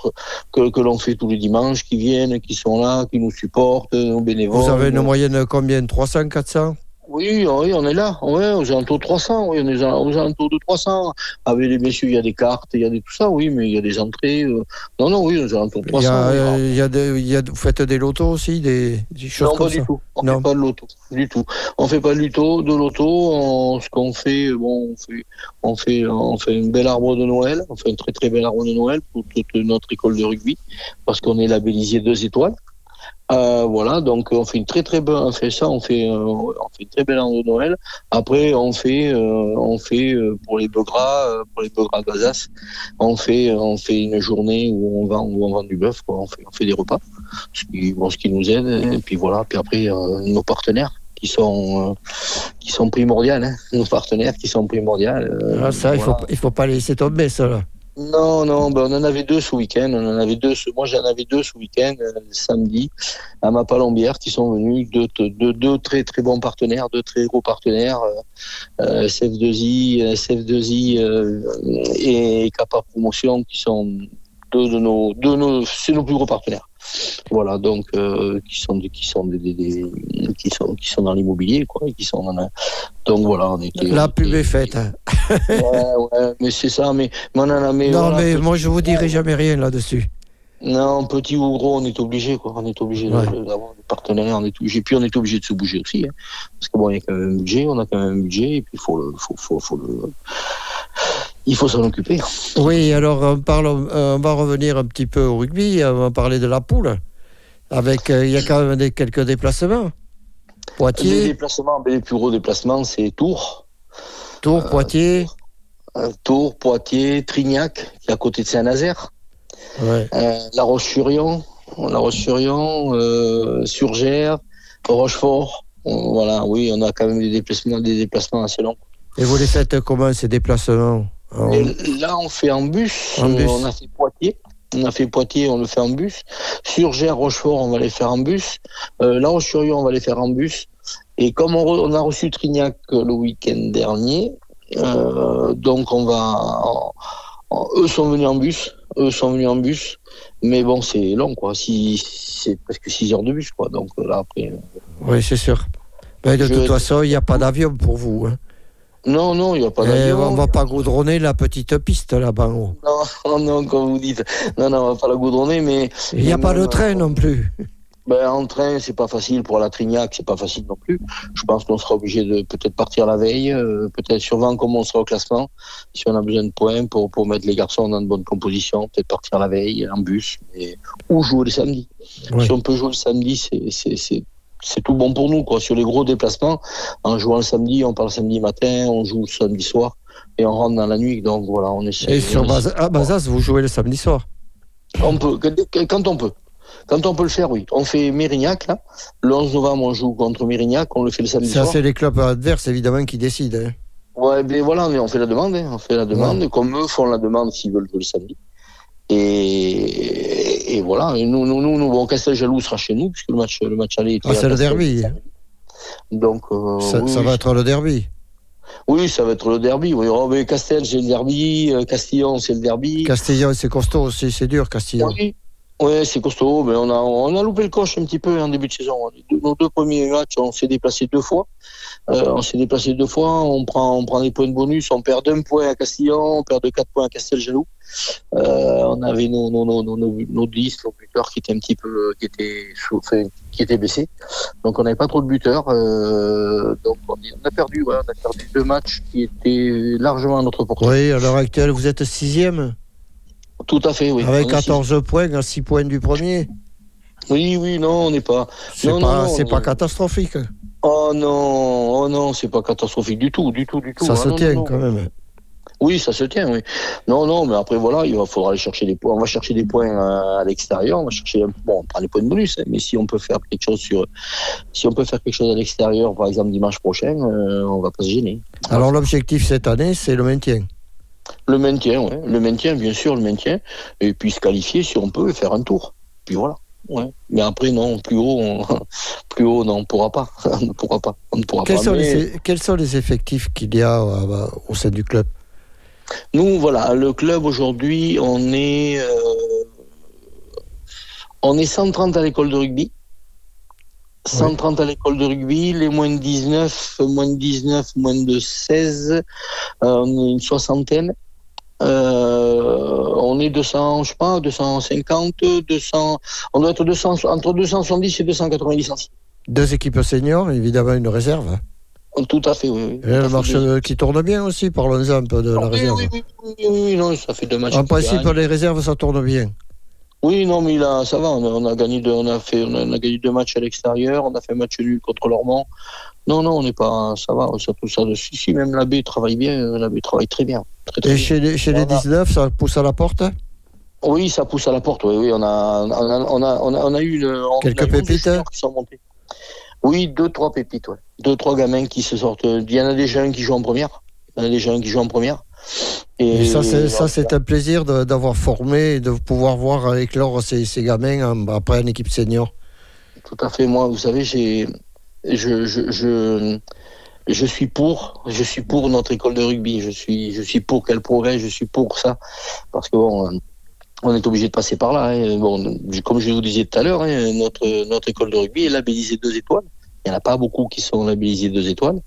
que, que l'on fait tous les dimanches, qui viennent, qui sont là, qui nous supportent, nos bénévoles. Vous avez une moyenne de combien 300, 400 Oui, oui, on est là. Ouais, aux alentours de 300. Oui, on est aux alentours de 300. Avec les messieurs, il y a des cartes, il y a des tout ça. Oui, mais il y a des entrées. euh. Non, non, oui, aux alentours de il y 300. a, oui. euh, il y a des- il y a- Vous faites des lotos aussi, des, des choses non, comme pas ça du tout. On Non. fait pas de loto, du tout. On fait pas du tout, de loto. On- ce qu'on fait, bon, on fait, on fait, on fait un bel arbre de Noël. On fait un très très bel arbre de Noël pour toute notre école de rugby, parce qu'on est labellisé deux étoiles. Euh, voilà, donc on fait une très très bonne, on fait ça, on fait, euh, on fait une très belle arbre de Noël. Après, on fait, euh, on fait euh, pour les begras, euh, pour les begras d'Alsace, on fait, on fait une journée où on vend, où on vend du bœuf, quoi. On fait, on fait des repas, ce qui, bon, ce qui nous aide. Et puis voilà, puis après euh, nos partenaires qui sont, euh, qui sont primordiales, hein, nos partenaires qui sont primordiales. euh, Ah, ça, il faut, il faut pas laisser tomber, ça. là. Non, non, ben, on en avait deux ce week-end. On en avait deux. ce- Moi, j'en avais deux ce week-end, euh, samedi, à ma palombière, qui sont venus. Deux, deux, deux très très bons partenaires, deux très gros partenaires, euh, euh, SF2I, SF2I euh, et Kappa Promotion, qui sont deux de nos, de nos, c'est nos plus gros partenaires. Voilà, donc euh, qui sont des- qui sont des, des- des- qui sont qui sont dans l'immobilier, quoi, et qui sont dans la- donc voilà, on était. La pub est faite. hein. Ouais, ouais, mais c'est ça, mais, mais on en a mais non, voilà, mais moi, je vous dirai jamais rien là-dessus. non, petit ou gros, on est obligé, quoi. On est obligé Ouais. d'avoir des partenaires, on est obligé. Puis on est obligé de se bouger aussi, hein. parce que bon, il y a quand même un budget, on a quand même un budget, et puis il faut le, faut, faut, faut le, il faut s'en occuper. Oui, alors on, parle, euh, on va revenir un petit peu au rugby, on va parler de la poule. Avec, euh, il y a quand même des, quelques déplacements. Les Poitiers, déplacements, ben, les plus gros déplacements, c'est Tours, Tours, Poitiers. euh, Tours, Poitiers, Trignac, qui est à côté de Saint-Nazaire, Ouais. euh, La Roche-sur-Yon, La Roche-sur-Yon, euh, Surgères, Rochefort. Voilà, oui, on a quand même des déplacements, des déplacements assez longs. Et vous les faites comment ces déplacements? Et là, on fait en bus. En Euh, bus. On a fait Poitiers. On a fait Poitiers, on le fait en bus. Surgères, Rochefort, on va les faire en bus. Euh, La Roche-sur-Yon, on va les faire en bus. Et comme on, re- on a reçu Trignac euh, le week-end dernier, euh, donc on va. eux sont venus en bus. Eux sont venus en bus. Mais bon, c'est long, quoi. Si, c'est presque 6 heures de bus, quoi. Donc euh, là, après. euh, Oui, c'est sûr. Mais de Je- toute façon, il n'y a pas d'avion pour vous. hein. Non, non, il n'y a pas Et d'avion. on ne va pas goudronner la petite piste là-bas. [LAUGHS] Non, non, comme vous dites. Non, non, on va pas la goudronner, mais. Il n'y a mais pas de non, train non plus. [LAUGHS] Ben, en train, c'est pas facile pour la Trignac, c'est pas facile non plus. Je pense qu'on sera obligé de peut-être partir la veille, euh, peut-être suivant comment on sera au classement, si on a besoin de points pour, pour mettre les garçons dans de bonnes compositions, peut-être partir la veille en bus, et, ou jouer le samedi. Ouais. Si on peut jouer le samedi, c'est, c'est, tout bon pour nous, quoi. Sur les gros déplacements, en jouant le samedi, on part le samedi matin, on joue le samedi soir, et on rentre dans la nuit, donc voilà, on essaie. Et sur on essaie- Baz- à Bazas, vous jouez le samedi soir? on peut, quand- on peut. Quand on peut le faire, oui. On fait Mérignac, là. Le 11 novembre, on joue contre Mérignac, on le fait le samedi Ça, soir. c'est les clubs adverses, évidemment, qui décident. hein. Ouais, ben voilà, mais on fait la demande, hein. on fait la demande, comme eux font la demande s'ils veulent jouer le samedi. Et, et voilà, et nous, nous, nous, nous bon, Casteljaloux sera chez nous, puisque le match, le match aller Ah, c'est le derby. Donc, euh, Ça, oui, ça va être le derby. oui, ça va être le derby. Oui, oh, mais Castel, c'est le derby, euh, Castillon, c'est le derby. Castillon, c'est costaud aussi, c'est dur, Castillon. Oui, ouais, c'est costaud. Mais on a, on a loupé le coche un petit peu en début de saison. Nos deux premiers matchs, on s'est déplacé deux fois. Euh, on s'est déplacé deux fois. On prend, on prend des points de bonus. On perd d'un point à Castillon, on perd de quatre points à Casteljaloux. Euh, on avait nos, nos, nos, nos, nos, nos 10, nos buteurs qui étaient un petit peu, qui étaient, qui blessés. Donc on n'avait pas trop de buteurs. Euh, donc on a perdu, ouais, on a perdu deux matchs qui étaient largement à notre portée. Oui, à l'heure actuelle, vous êtes sixième, Tout à fait, oui. avec On est 14 points, à 6 points du premier. Oui, oui, non, on n'est pas. C'est Non, pas, non, c'est pas catastrophique. Oh non, oh non, c'est pas catastrophique du tout, du tout, du tout. Ça Ah se tient quand même. Oui, ça se tient, oui. Non, non, mais après voilà, il va faudra aller chercher des points. On va chercher des points à, à l'extérieur. On va chercher, bon, on prend les points de bonus, hein, mais si on peut faire quelque chose sur, si on peut faire quelque chose à l'extérieur, par exemple dimanche prochain, euh, on va pas se gêner. Alors l'objectif cette année, c'est le maintien. Le maintien, ouais, le maintien, bien sûr, le maintien, et puis se qualifier si on peut et faire un tour. Puis voilà. Ouais. Mais après, non, plus haut, on- [LAUGHS] plus haut, non, on pourra pas. [LAUGHS] on ne pourra pas. On ne pourra Quels pas. sont, mais- les, quels sont les effectifs qu'il y a euh, au sein du club? Nous, voilà, le club aujourd'hui, on est, euh, on est 130 à l'école de rugby. 130 à l'école de rugby, les moins de 19, moins de 19, moins de 16, euh, on est une soixantaine. Euh, on est 200, je sais pas, 250, 200, on doit être 200, entre 270 et 290 licenciés. Deux équipes seniors, évidemment une réserve. Tout à fait, oui. oui. Et le marché qui tourne bien aussi, parlons-en un peu de la oui, réserve. oui, oui, oui, oui, oui, non, ça fait deux matchs. En principe, les réserves, ça tourne bien. Oui, non, mais là, ça va. On a, on a gagné deux, on a fait, on a, on a gagné deux matchs à l'extérieur. On a fait un match nul contre Lormont. Non, non, on n'est pas, ça va. Ça de si, si, même la B travaille bien. La B travaille très bien, très, très Et bien. chez les, chez les Voilà. 19, ça pousse à la porte? Oui, ça pousse à la porte. Oui, oui, on a, on a, on a, on a, on a eu Quelques a eu onze pépites, juniors qui sont montés. Oui, deux, trois pépites, ouais. Deux, trois gamins qui se sortent. Il y en a des jeunes qui jouent en première. Il y en a des jeunes qui jouent en première. Et, ça, c'est, ça, c'est un plaisir d'avoir formé et de pouvoir voir éclore ces, ces gamins en- après une équipe senior. Tout à fait. Moi, vous savez, j'ai, je, je, je, je suis pour, je suis pour notre école de rugby. Je suis, je suis pour qu'elle progresse. Je suis pour ça, parce que bon, on est obligé de passer par là. hein. Bon, comme je vous disais tout à l'heure, hein, notre notre école de rugby est labellisée deux étoiles. Il n'y en a pas beaucoup qui sont labellisés deux étoiles.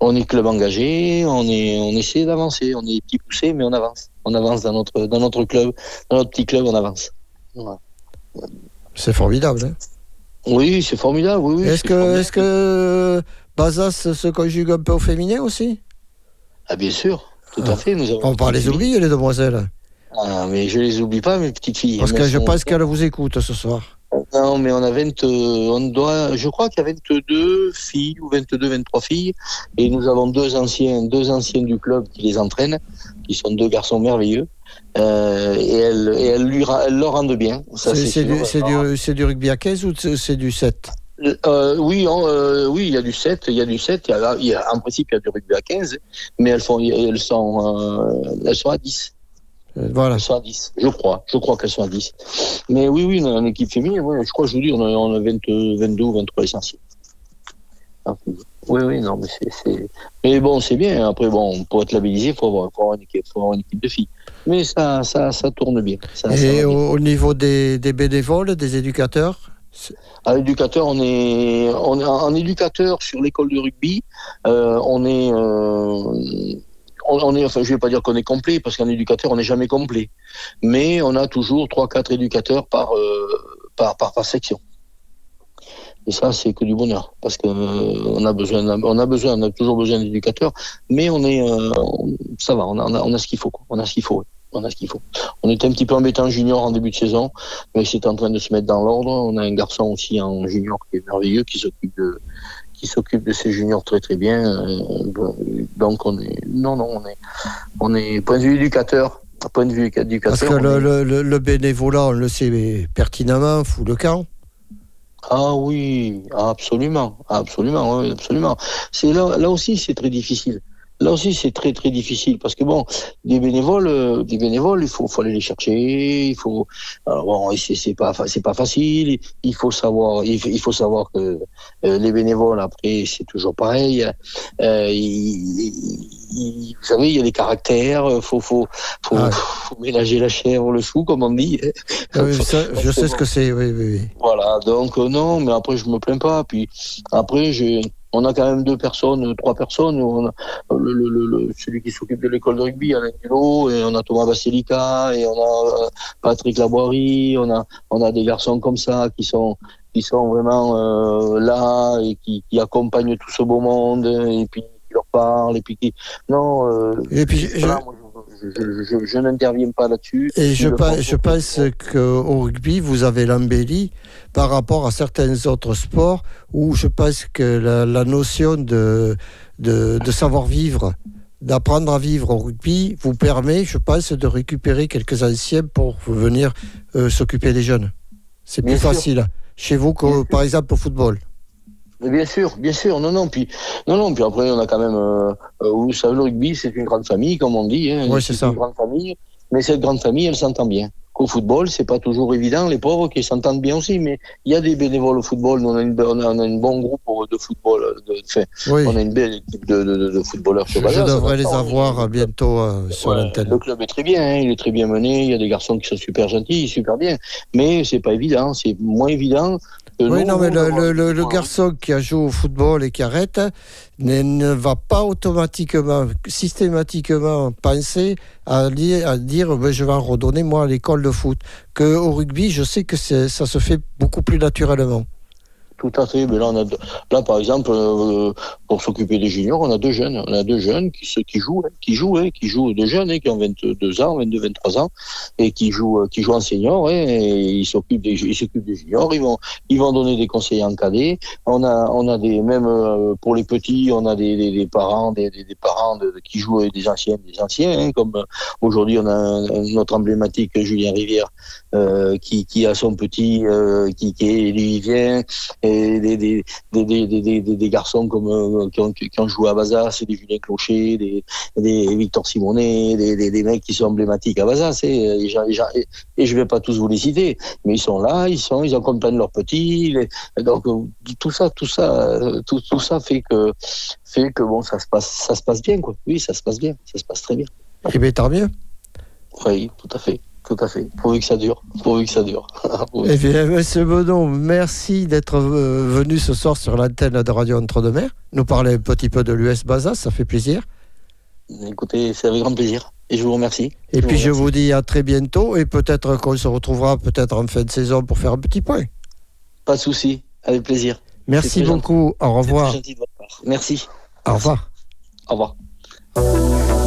On est club engagé, on est, on essaie d'avancer. On est petit poussé, mais on avance. On avance dans notre, dans notre club, dans notre petit club, on avance. Voilà. C'est formidable. hein. Oui, c'est formidable. Oui, oui, est-ce, que, est-ce que Bazas se conjugue un peu au féminin aussi? Ah bien sûr, tout à fait. Nous avons On va les oublier, les demoiselles. Ah, mais je les oublie pas, mes petites filles. Parce que je sont- pense qu'elles vous écoutent ce soir. Non, mais on a 20, euh, on doit, je crois qu'il y a 22 filles ou 22, 23 filles, et nous avons deux anciens, deux anciens du club qui les entraînent, qui sont deux garçons merveilleux, euh, et elles, et elles, lui, elles leur rendent bien. C'est, du, du, du rugby à 15 ou c'est du 7 Euh, oui, on- euh, oui, il y a du 7, il y a du 7, il y a, il y a- en principe il y a du rugby à 15, mais elles font, elles sont, euh, elles sont à 10. Euh, Voilà. Elles sont à 10, je crois. Je crois qu'elles sont à 10. Mais oui, oui, on a une équipe féminine. ouais, je crois, je vous dis, on a, on a 20, 22 ou 23 essentiels. Ah, Oui, oui, non, mais c'est. Mais bon, c'est bien. Après, bon, pour être labellisé, il faut avoir, faut avoir une équipe, faut avoir une équipe de filles. Mais ça, ça, ça tourne bien. Ça, Et au, au niveau des, des bénévoles, des éducateurs À l'éducateur, on est, on est en éducateur sur l'école de rugby. euh, on est, euh, on, est, enfin, je vais pas dire qu'on est complet parce qu'en éducateur, on n'est jamais complet. Mais on a toujours trois, quatre éducateurs par, euh, par, par, par section. Et ça, c'est que du bonheur parce que euh, a besoin, on a besoin, on a toujours besoin d'éducateurs. Mais on est, euh, ça va, on a, on a, on a ce qu'il faut, quoi. on a ce qu'il faut. On a ce qu'il faut. On était un petit peu embêté en junior en début de saison, mais c'est en train de se mettre dans l'ordre. On a un garçon aussi en junior qui est merveilleux, qui s'occupe de qui s'occupe de ses juniors très très bien. Euh, bon, donc on est non non on est on est point de vue éducateur, point de vue éducateur. Parce que est- le, le bénévolat, on le sait pertinemment, fout le camp. Ah oui, absolument, absolument, oui, absolument. C'est là, là aussi, c'est très difficile. Là aussi, c'est très très difficile parce que bon, des bénévoles, euh, des bénévoles, il faut, faut aller les chercher. Il faut, alors bon, c'est c'est pas, c'est pas facile. Il faut savoir, il faut, il faut savoir que euh, les bénévoles après, c'est toujours pareil. Euh, il- il- vous savez, il y a des caractères. Faut, faut, faut, Ah. faut ménager la chèvre, le chou, comme on dit. Oui, ça, je sais ce que c'est, oui, oui, oui. Voilà, donc euh, non, mais après je me plains pas. Puis après, j'ai, on a quand même deux personnes, trois personnes. On a, le, le, le, le- celui qui s'occupe de l'école de rugby, Alain Dulot, et on a Thomas Basilica, et on a euh, Patrick Laboirie, on a, on a des garçons comme ça qui sont qui sont vraiment euh, là et qui, qui accompagnent tout ce beau monde et puis qui leur parlent et puis qui non euh, Et puis, je, voilà, moi, je, je, je, je n'interviens pas là-dessus et je, pense qu'au rugby, vous avez l'embellie par rapport à certains autres sports où je pense que la, la notion de, de, de savoir-vivre, d'apprendre à vivre au rugby, vous permet, je pense, de récupérer quelques anciens pour venir euh, s'occuper des jeunes. C'est plus sûr. facile chez vous que, par exemple, au football. Bien sûr, bien sûr, non, non, puis non, non, puis après on a quand même, euh, euh, vous savez, le rugby c'est une grande famille, comme on dit, hein, Ouais, c'est ça. une grande famille, mais cette grande famille, elle s'entend bien. Qu'au football, c'est pas toujours évident, les pauvres qui s'entendent bien aussi, mais il y a des bénévoles au football, on a une, on a, on a un bon groupe de football, de, enfin, Oui, on a une belle équipe de, de, de, footballeurs je, je devrais les avoir bientôt euh, sur Ouais, l'antenne. Le club est très bien, hein, il est très bien mené, il y a des garçons qui sont super gentils, super bien, mais c'est pas évident, c'est moins évident. que Oui, nous, non, mais le, le- le- le Voilà. garçon qui a joué au football et qui arrête ne, ne va pas automatiquement, systématiquement penser à, dire ben, je vais en redonner moi à l'école de foot. Que au rugby, je sais que ça se fait beaucoup plus naturellement. Tout à fait. Mais là, on a là, par exemple, euh, pour s'occuper des juniors, on a deux jeunes. On a deux jeunes qui, qui jouent, qui jouent, hein, qui jouent, deux jeunes hein, qui ont 22 ans, 22, 23 ans, et qui jouent, euh, qui jouent en senior. hein, et ils s'occupent des, ils s'occupent des juniors. Ils vont, ils vont donner des conseils en cadet. On a, on a des, même euh, pour les petits, on a des, parents, des, parents qui jouent des anciens, des anciens. comme aujourd'hui, on a notre emblématique Julien Rivière, qui, a son petit, qui, est, lui vient. Et des, des, des, des, garçons comme euh, qui, ont, qui ont joué à Bazas, c'est des Julien Clocher, des, des Victor Simonet, des, des, mecs qui sont emblématiques à Bazas. Et, et, et et- et je vais pas tous vous les citer, mais ils sont là, ils sont, ils accompagnent leurs petits. les- donc euh, tout ça, tout ça, euh, tout, tout ça fait que fait que bon, ça se passe, ça se passe bien quoi. Oui, ça se passe bien, ça se passe très bien. Eh bien, tant mieux. Oui, tout à fait, tout à fait. Pourvu que ça dure, pourvu que ça dure. [LAUGHS] Pourvu. Eh bien, monsieur Bonon, merci d'être euh, venu ce soir sur l'antenne de Radio Entre-deux-Mers. Nous parler un petit peu de l'US Bazas, ça fait plaisir. Écoutez, c'est avec grand plaisir. Et je vous remercie. Et Je puis vous je vous dis à très bientôt et peut-être qu'on se retrouvera peut-être en fin de saison pour faire un petit point. Pas de souci, avec plaisir. Merci beaucoup. Au revoir. Merci. Au revoir. Au revoir.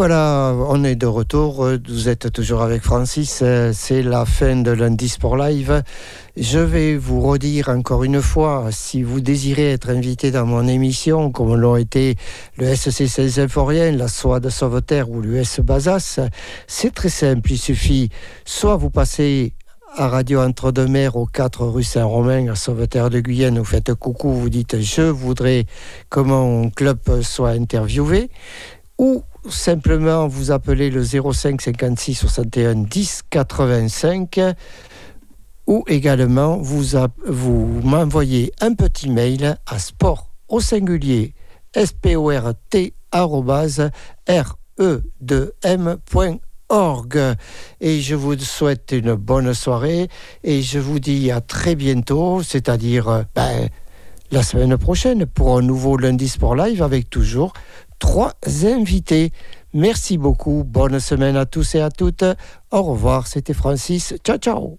Voilà, on est de retour. Vous êtes toujours avec Francis. Euh, C'est la fin de lundi Sport Live. Je vais vous redire encore une fois, si vous désirez être invité dans mon émission, comme l'ont été le SC Saint-Symphorien, la SOA de Sauveterre ou l'US Bazas, c'est très simple. Il suffit soit vous passez à Radio Entre-deux-Mers au 4 rue Saint-Romain à Sauveterre de Guyenne, vous faites coucou, vous dites je voudrais que mon club soit interviewé ou simplement vous appelez le 05 56 61 10 85 ou également vous, m'envoyez un petit mail à sport au singulier sport arrobase re2m.org et je vous souhaite une bonne soirée et je vous dis à très bientôt, c'est-à-dire ben, la semaine prochaine pour un nouveau lundi Sport Live avec toujours trois invités. Merci beaucoup. Bonne semaine à tous et à toutes. Au revoir. C'était Francis. Ciao, ciao.